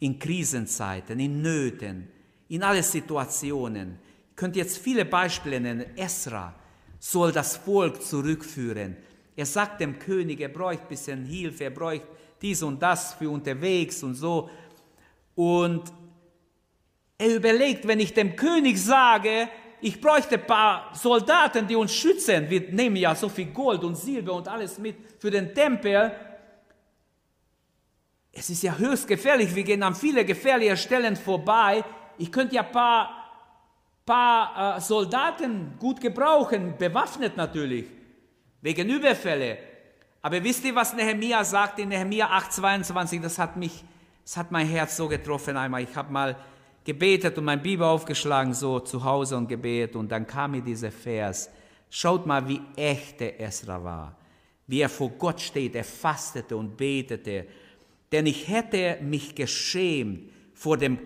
In Krisenzeiten, in Nöten, in alle Situationen. Ich könnte jetzt viele Beispiele nennen. Esra soll das Volk zurückführen. Er sagt dem König, er bräuchte ein bisschen Hilfe, er bräuchte dies und das für unterwegs und so. Und er überlegt, wenn ich dem König sage, ich bräuchte ein paar Soldaten, die uns schützen, wir nehmen ja so viel Gold und Silber und alles mit für den Tempel, es ist ja höchst gefährlich, wir gehen an viele gefährliche Stellen vorbei, ich könnte ja ein paar, paar äh, Soldaten gut gebrauchen, bewaffnet natürlich, wegen Überfälle. Aber wisst ihr, was Nehemia sagt in Nehemia 8,22? Das hat mich, das hat mein Herz so getroffen einmal. Ich habe mal gebetet und mein Bibel aufgeschlagen, so zu Hause und gebetet. Und dann kam mir dieser Vers. Schaut mal, wie echt der Esra war. Wie er vor Gott steht, er fastete und betete. Denn ich hätte mich geschämt, vor dem,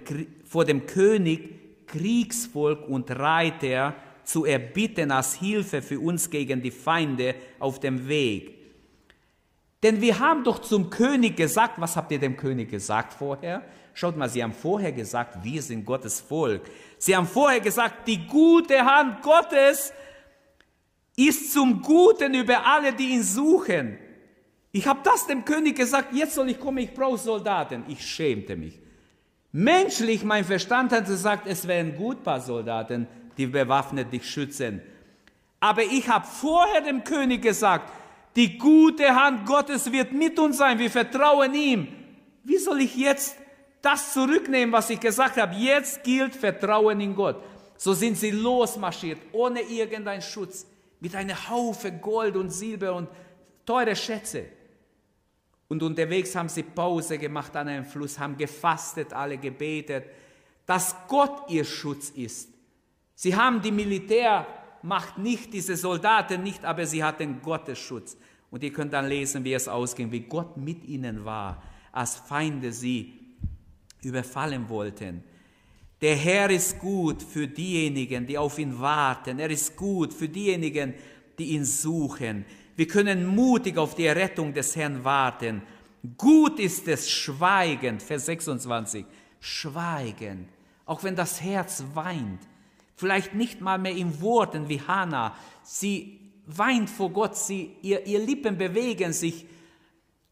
vor dem König Kriegsvolk und Reiter zu erbitten als Hilfe für uns gegen die Feinde auf dem Weg. Denn wir haben doch zum König gesagt, was habt ihr dem König gesagt vorher? Schaut mal, sie haben vorher gesagt, wir sind Gottes Volk. Sie haben vorher gesagt, die gute Hand Gottes ist zum Guten über alle, die ihn suchen. Ich habe das dem König gesagt, jetzt soll ich kommen, ich brauche Soldaten. Ich schämte mich. Menschlich, mein Verstand hat gesagt, es wären gut paar Soldaten, die bewaffnet dich schützen. Aber ich habe vorher dem König gesagt, die gute Hand Gottes wird mit uns sein, wir vertrauen ihm. Wie soll ich jetzt das zurücknehmen, was ich gesagt habe? Jetzt gilt Vertrauen in Gott. So sind sie losmarschiert, ohne irgendeinen Schutz, mit einer Haufe Gold und Silber und teure Schätze. Und unterwegs haben sie Pause gemacht an einem Fluss, haben gefastet, alle gebetet, dass Gott ihr Schutz ist. Sie haben die Militärmacht nicht, diese Soldaten nicht, aber sie hatten Gottes Schutz. Und ihr könnt dann lesen, wie es ausging, wie Gott mit ihnen war, als Feinde sie überfallen wollten. Der Herr ist gut für diejenigen, die auf ihn warten. Er ist gut für diejenigen, die ihn suchen. Wir können mutig auf die Errettung des Herrn warten. Gut ist es schweigend, Vers 26, schweigend, auch wenn das Herz weint. Vielleicht nicht mal mehr in Worten wie Hannah. Sie weint vor Gott, sie, ihr, ihr Lippen bewegen sich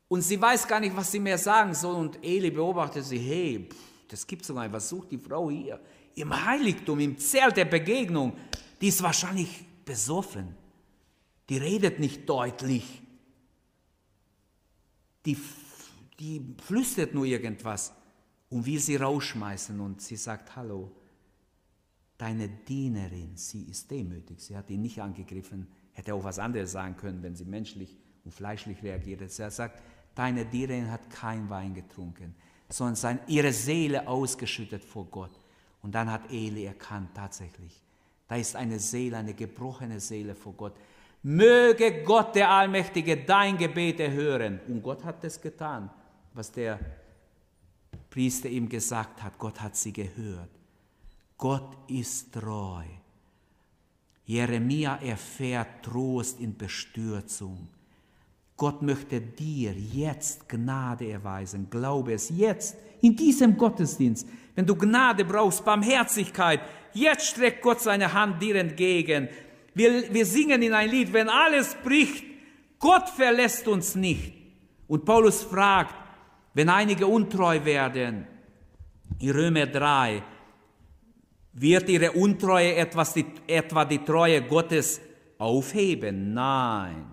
und sie weiß gar nicht, was sie mehr sagen soll. Und Eli beobachtet sie, hey, pff, das gibt's doch nicht, was sucht die Frau hier? Im Heiligtum, im Zelt der Begegnung, die ist wahrscheinlich besoffen die redet nicht deutlich, die, die flüstert nur irgendwas. und will sie rausschmeißen. Und sie sagt, hallo, deine Dienerin, sie ist demütig. Sie hat ihn nicht angegriffen, hätte auch was anderes sagen können, wenn sie menschlich und fleischlich reagiert. Er sagt, deine Dienerin hat kein Wein getrunken, sondern seine, ihre Seele ausgeschüttet vor Gott. Und dann hat Eli erkannt, tatsächlich, da ist eine Seele, eine gebrochene Seele vor Gott. Möge Gott, der Allmächtige, dein Gebet erhören. Und Gott hat das getan, was der Priester ihm gesagt hat. Gott hat sie gehört. Gott ist treu. Jeremia erfährt Trost in Bestürzung. Gott möchte dir jetzt Gnade erweisen. Glaube es jetzt, in diesem Gottesdienst. Wenn du Gnade brauchst, Barmherzigkeit, jetzt streckt Gott seine Hand dir entgegen. Wir, wir singen in ein Lied, wenn alles bricht, Gott verlässt uns nicht. Und Paulus fragt, wenn einige untreu werden, in Römer 3, wird ihre Untreue etwas die, etwa die Treue Gottes aufheben? Nein.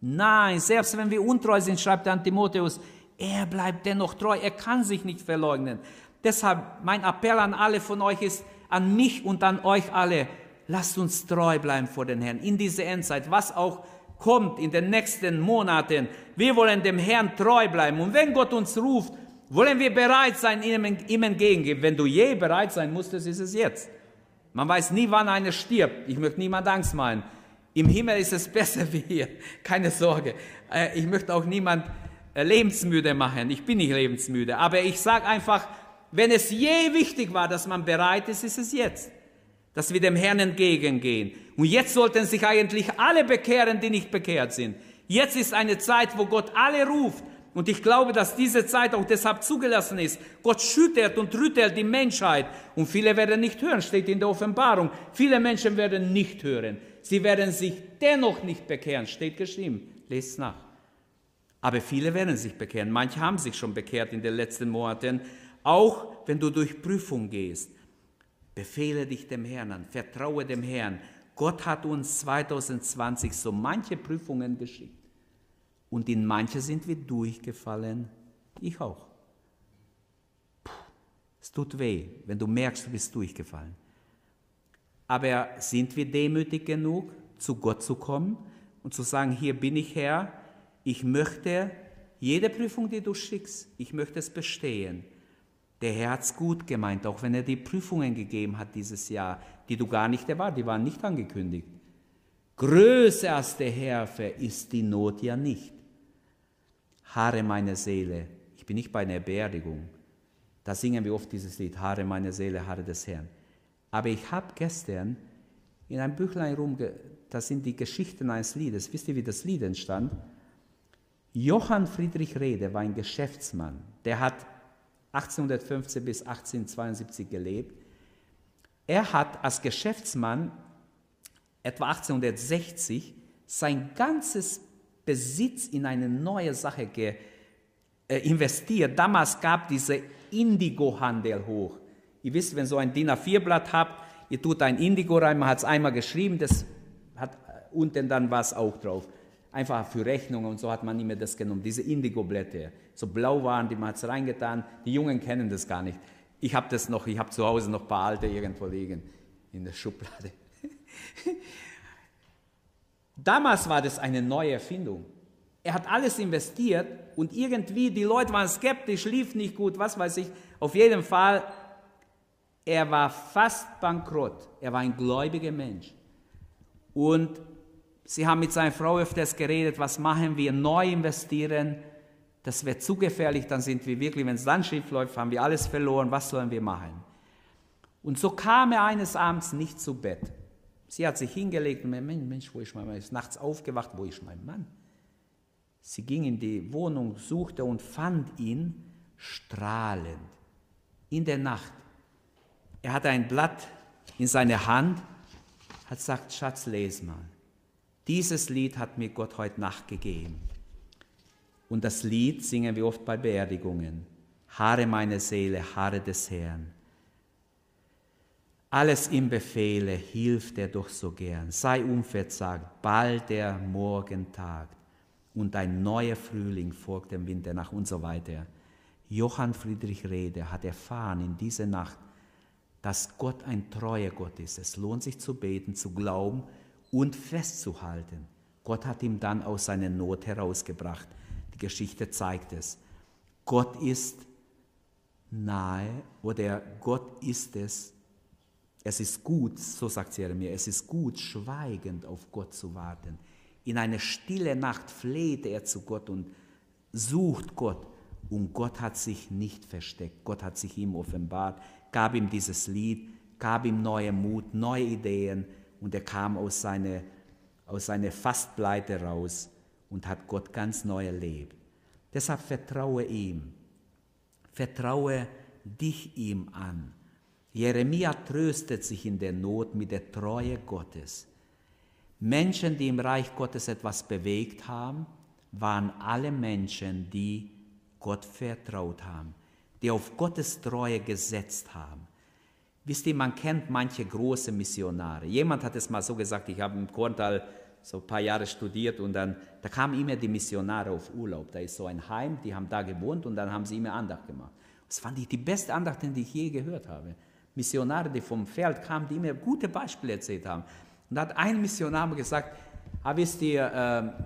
Nein, selbst wenn wir untreu sind, schreibt der Timotheus, er bleibt dennoch treu, er kann sich nicht verleugnen. Deshalb mein Appell an alle von euch ist, an mich und an euch alle, lasst uns treu bleiben vor den Herrn in diese Endzeit, was auch kommt in den nächsten Monaten. Wir wollen dem Herrn treu bleiben. Und wenn Gott uns ruft, wollen wir bereit sein, ihm, ihm entgegengeben. Wenn du je bereit sein musstest, ist es jetzt. Man weiß nie, wann einer stirbt. Ich möchte niemand Angst machen. Im Himmel ist es besser wie hier. Keine Sorge. Äh, ich möchte auch niemand äh, lebensmüde machen. Ich bin nicht lebensmüde. Aber ich sage einfach, wenn es je wichtig war, dass man bereit ist, ist es jetzt. Dass wir dem Herrn entgegengehen. Und jetzt sollten sich eigentlich alle bekehren, die nicht bekehrt sind. Jetzt ist eine Zeit, wo Gott alle ruft. Und ich glaube, dass diese Zeit auch deshalb zugelassen ist. Gott schüttert und rüttelt die Menschheit. Und viele werden nicht hören, steht in der Offenbarung. Viele Menschen werden nicht hören. Sie werden sich dennoch nicht bekehren, steht geschrieben. Lest nach. Aber viele werden sich bekehren. Manche haben sich schon bekehrt in den letzten Monaten. Auch wenn du durch Prüfung gehst. Befehle dich dem Herrn an, vertraue dem Herrn. Gott hat uns 2020 so manche Prüfungen geschickt. Und in manche sind wir durchgefallen. Ich auch. Puh, es tut weh, wenn du merkst, du bist durchgefallen. Aber sind wir demütig genug, zu Gott zu kommen und zu sagen, hier bin ich Herr, ich möchte jede Prüfung, die du schickst, ich möchte es bestehen. Der Herr hat es gut gemeint, auch wenn er die Prüfungen gegeben hat dieses Jahr, die du gar nicht erwartet, die waren nicht angekündigt. Größer als der Herr ist die Not ja nicht. Haare meine Seele. Ich bin nicht bei einer Beerdigung. Da singen wir oft dieses Lied, Haare meine Seele, Haare des Herrn. Aber ich habe gestern in einem Büchlein rumge... Das sind die Geschichten eines Liedes. Wisst ihr, wie das Lied entstand? Johann Friedrich Rede war ein Geschäftsmann. Der hat 1815 bis 1872 gelebt. Er hat als Geschäftsmann etwa 1860 sein ganzes Besitz in eine neue Sache ge, äh, investiert. Damals gab diese Indigo-Handel hoch. Ihr wisst, wenn so ein DIN A4-Blatt habt, ihr tut ein Indigo rein, man hat es einmal geschrieben, das hat unten dann was auch drauf. Einfach für Rechnungen und so hat man nicht mehr das genommen. Diese Indigo-Blätter, so blau waren, die man hat es reingetan. Die Jungen kennen das gar nicht. Ich habe das noch, ich habe zu Hause noch ein paar alte irgendwo liegen in der Schublade. Damals war das eine neue Erfindung. Er hat alles investiert und irgendwie die Leute waren skeptisch, lief nicht gut, was weiß ich. Auf jeden Fall, er war fast bankrott. Er war ein gläubiger Mensch. Und sie haben mit seiner Frau öfters geredet, was machen wir, neu investieren. Das wird zu gefährlich, dann sind wir wirklich, wenn es dann schief läuft, haben wir alles verloren, was sollen wir machen? Und so kam er eines Abends nicht zu Bett. Sie hat sich hingelegt und Mensch, Mensch, wo ist mein Mann? Ist nachts aufgewacht, wo ist mein Mann? Sie ging in die Wohnung, suchte und fand ihn strahlend in der Nacht. Er hatte ein Blatt in seiner Hand, hat gesagt, Schatz, lese mal. Dieses Lied hat mir Gott heute Nacht gegeben. Und das Lied singen wir oft bei Beerdigungen. Haare meine Seele, Haare des Herrn. Alles im Befehle hilft er doch so gern. Sei unverzagt, bald der Morgentag und ein neuer Frühling folgt dem Winter nach und so weiter. Johann Friedrich Rede hat erfahren in dieser Nacht, dass Gott ein treuer Gott ist. Es lohnt sich zu beten, zu glauben und festzuhalten. Gott hat ihn dann aus seiner Not herausgebracht. Geschichte zeigt es. Gott ist nahe oder Gott ist es. Es ist gut, so sagt Jeremia, es ist gut, schweigend auf Gott zu warten. In eine stille Nacht fleht er zu Gott und sucht Gott. Und Gott hat sich nicht versteckt. Gott hat sich ihm offenbart, gab ihm dieses Lied, gab ihm neue Mut, neue Ideen und er kam aus seiner, aus seiner Fastpleite raus und hat Gott ganz neu erlebt. Deshalb vertraue ihm. Vertraue dich ihm an. Jeremia tröstet sich in der Not mit der Treue Gottes. Menschen, die im Reich Gottes etwas bewegt haben, waren alle Menschen, die Gott vertraut haben, die auf Gottes Treue gesetzt haben. Wisst ihr, man kennt manche große Missionare. Jemand hat es mal so gesagt, ich habe im Korntal so ein paar Jahre studiert und dann, da kamen immer die Missionare auf Urlaub. Da ist so ein Heim, die haben da gewohnt und dann haben sie immer Andacht gemacht. Das fand ich die beste Andacht, die ich je gehört habe. Missionare, die vom Feld kamen, die mir gute Beispiele erzählt haben. Und da hat ein Missionar gesagt, ah, wisst ihr, äh,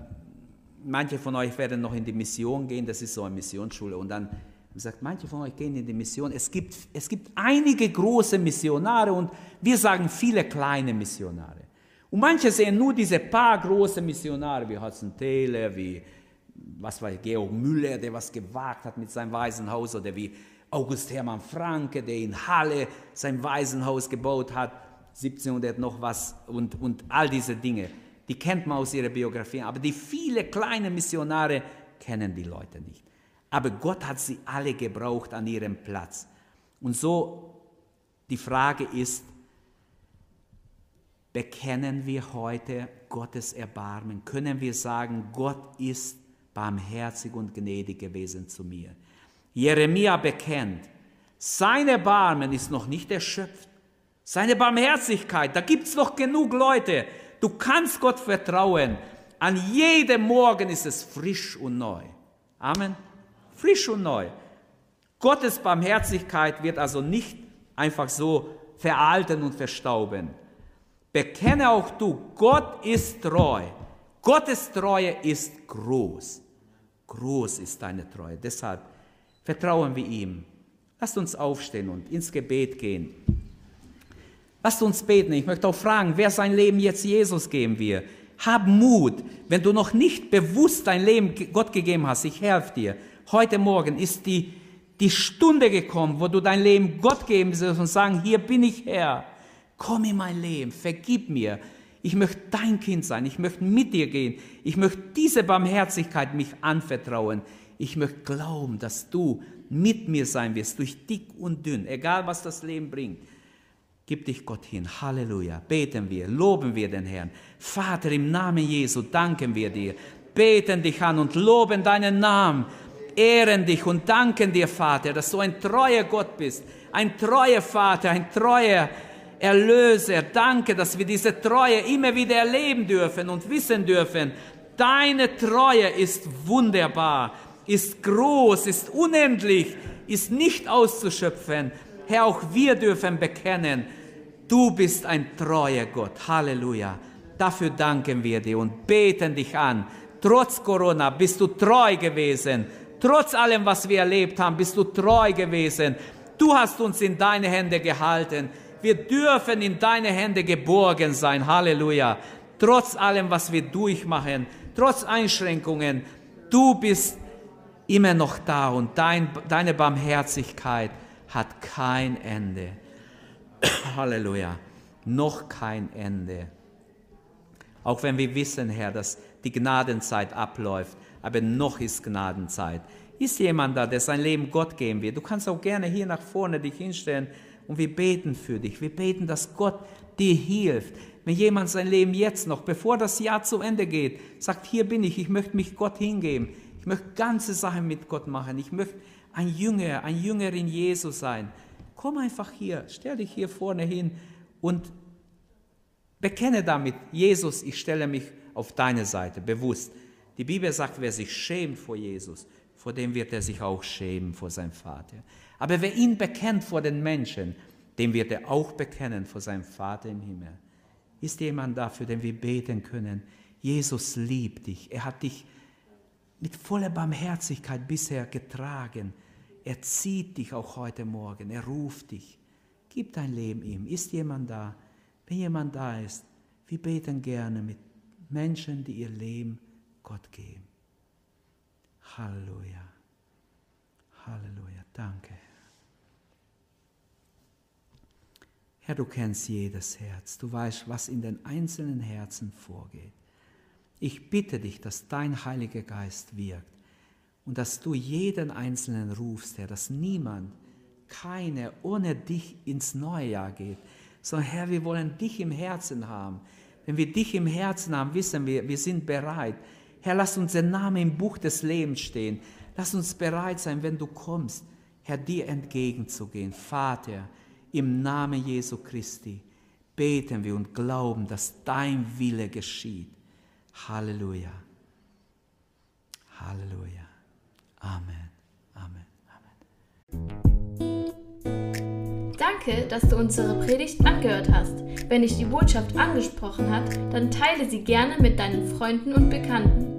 manche von euch werden noch in die Mission gehen, das ist so eine Missionsschule. Und dann sagt, manche von euch gehen in die Mission. Es gibt, es gibt einige große Missionare und wir sagen viele kleine Missionare. Und manche sehen nur diese paar große Missionare, wie Hudson Taylor, wie was war Georg Müller, der was gewagt hat mit seinem Waisenhaus, oder wie August Hermann Franke, der in Halle sein Waisenhaus gebaut hat, 1700 noch was und, und all diese Dinge. Die kennt man aus ihrer Biografie, aber die viele kleine Missionare kennen die Leute nicht. Aber Gott hat sie alle gebraucht an ihrem Platz. Und so die Frage ist, bekennen wir heute Gottes Erbarmen? Können wir sagen, Gott ist barmherzig und gnädig gewesen zu mir? Jeremia bekennt, sein Erbarmen ist noch nicht erschöpft. Seine Barmherzigkeit, da gibt es noch genug Leute. Du kannst Gott vertrauen. An jedem Morgen ist es frisch und neu. Amen. Frisch und neu. Gottes Barmherzigkeit wird also nicht einfach so veralten und verstauben. Bekenne auch du, Gott ist treu. Gottes Treue ist groß. Groß ist deine Treue. Deshalb vertrauen wir ihm. Lasst uns aufstehen und ins Gebet gehen. Lasst uns beten. Ich möchte auch fragen, wer sein Leben jetzt Jesus geben will. Hab Mut, wenn du noch nicht bewusst dein Leben Gott gegeben hast. Ich helfe dir. Heute Morgen ist die, die Stunde gekommen, wo du dein Leben Gott geben sollst und sagen, hier bin ich Herr. Komm in mein Leben, vergib mir. Ich möchte dein Kind sein. Ich möchte mit dir gehen. Ich möchte diese Barmherzigkeit mich anvertrauen. Ich möchte glauben, dass du mit mir sein wirst, durch dick und dünn, egal was das Leben bringt. Gib dich Gott hin. Halleluja. Beten wir, loben wir den Herrn. Vater, im Namen Jesu danken wir dir. Beten dich an und loben deinen Namen. Ehren dich und danken dir, Vater, dass du ein treuer Gott bist. Ein treuer Vater, ein treuer Erlöser, danke, dass wir diese Treue immer wieder erleben dürfen und wissen dürfen. Deine Treue ist wunderbar, ist groß, ist unendlich, ist nicht auszuschöpfen. Herr, auch wir dürfen bekennen, du bist ein treuer Gott. Halleluja. Dafür danken wir dir und beten dich an. Trotz Corona bist du treu gewesen. Trotz allem, was wir erlebt haben, bist du treu gewesen. Du hast uns in deine Hände gehalten. Wir dürfen in deine Hände geborgen sein. Halleluja. Trotz allem, was wir durchmachen, trotz Einschränkungen, du bist immer noch da und dein, deine Barmherzigkeit hat kein Ende. Halleluja. Noch kein Ende. Auch wenn wir wissen, Herr, dass die Gnadenzeit abläuft, aber noch ist Gnadenzeit. Ist jemand da, der sein Leben Gott geben will? Du kannst auch gerne hier nach vorne dich hinstellen und wir beten für dich. Wir beten, dass Gott dir hilft. Wenn jemand sein Leben jetzt noch, bevor das Jahr zu Ende geht, sagt, hier bin ich, ich möchte mich Gott hingeben. Ich möchte ganze Sachen mit Gott machen. Ich möchte ein Jünger, ein Jünger in Jesus sein. Komm einfach hier, stell dich hier vorne hin und bekenne damit, Jesus, ich stelle mich auf deine Seite, bewusst. Die Bibel sagt, wer sich schämt vor Jesus, vor dem wird er sich auch schämen vor seinem Vater. Aber wer ihn bekennt vor den Menschen, dem wird er auch bekennen vor seinem Vater im Himmel. Ist jemand da, für den wir beten können? Jesus liebt dich. Er hat dich mit voller Barmherzigkeit bisher getragen. Er zieht dich auch heute Morgen. Er ruft dich. Gib dein Leben ihm. Ist jemand da? Wenn jemand da ist, wir beten gerne mit Menschen, die ihr Leben Gott geben. Halleluja. Halleluja. Danke. Herr, du kennst jedes Herz. Du weißt, was in den einzelnen Herzen vorgeht. Ich bitte dich, dass dein Heiliger Geist wirkt und dass du jeden Einzelnen rufst, Herr, dass niemand, keine ohne dich ins neue Jahr geht, sondern Herr, wir wollen dich im Herzen haben. Wenn wir dich im Herzen haben, wissen wir, wir sind bereit. Herr, lass unser Name im Buch des Lebens stehen. Lass uns bereit sein, wenn du kommst, Herr, dir entgegenzugehen. Vater, im Namen Jesu Christi beten wir und glauben, dass dein Wille geschieht. Halleluja. Halleluja. Amen. Amen. Amen. Danke, dass du unsere Predigt angehört hast. Wenn dich die Botschaft angesprochen hat, dann teile sie gerne mit deinen Freunden und Bekannten,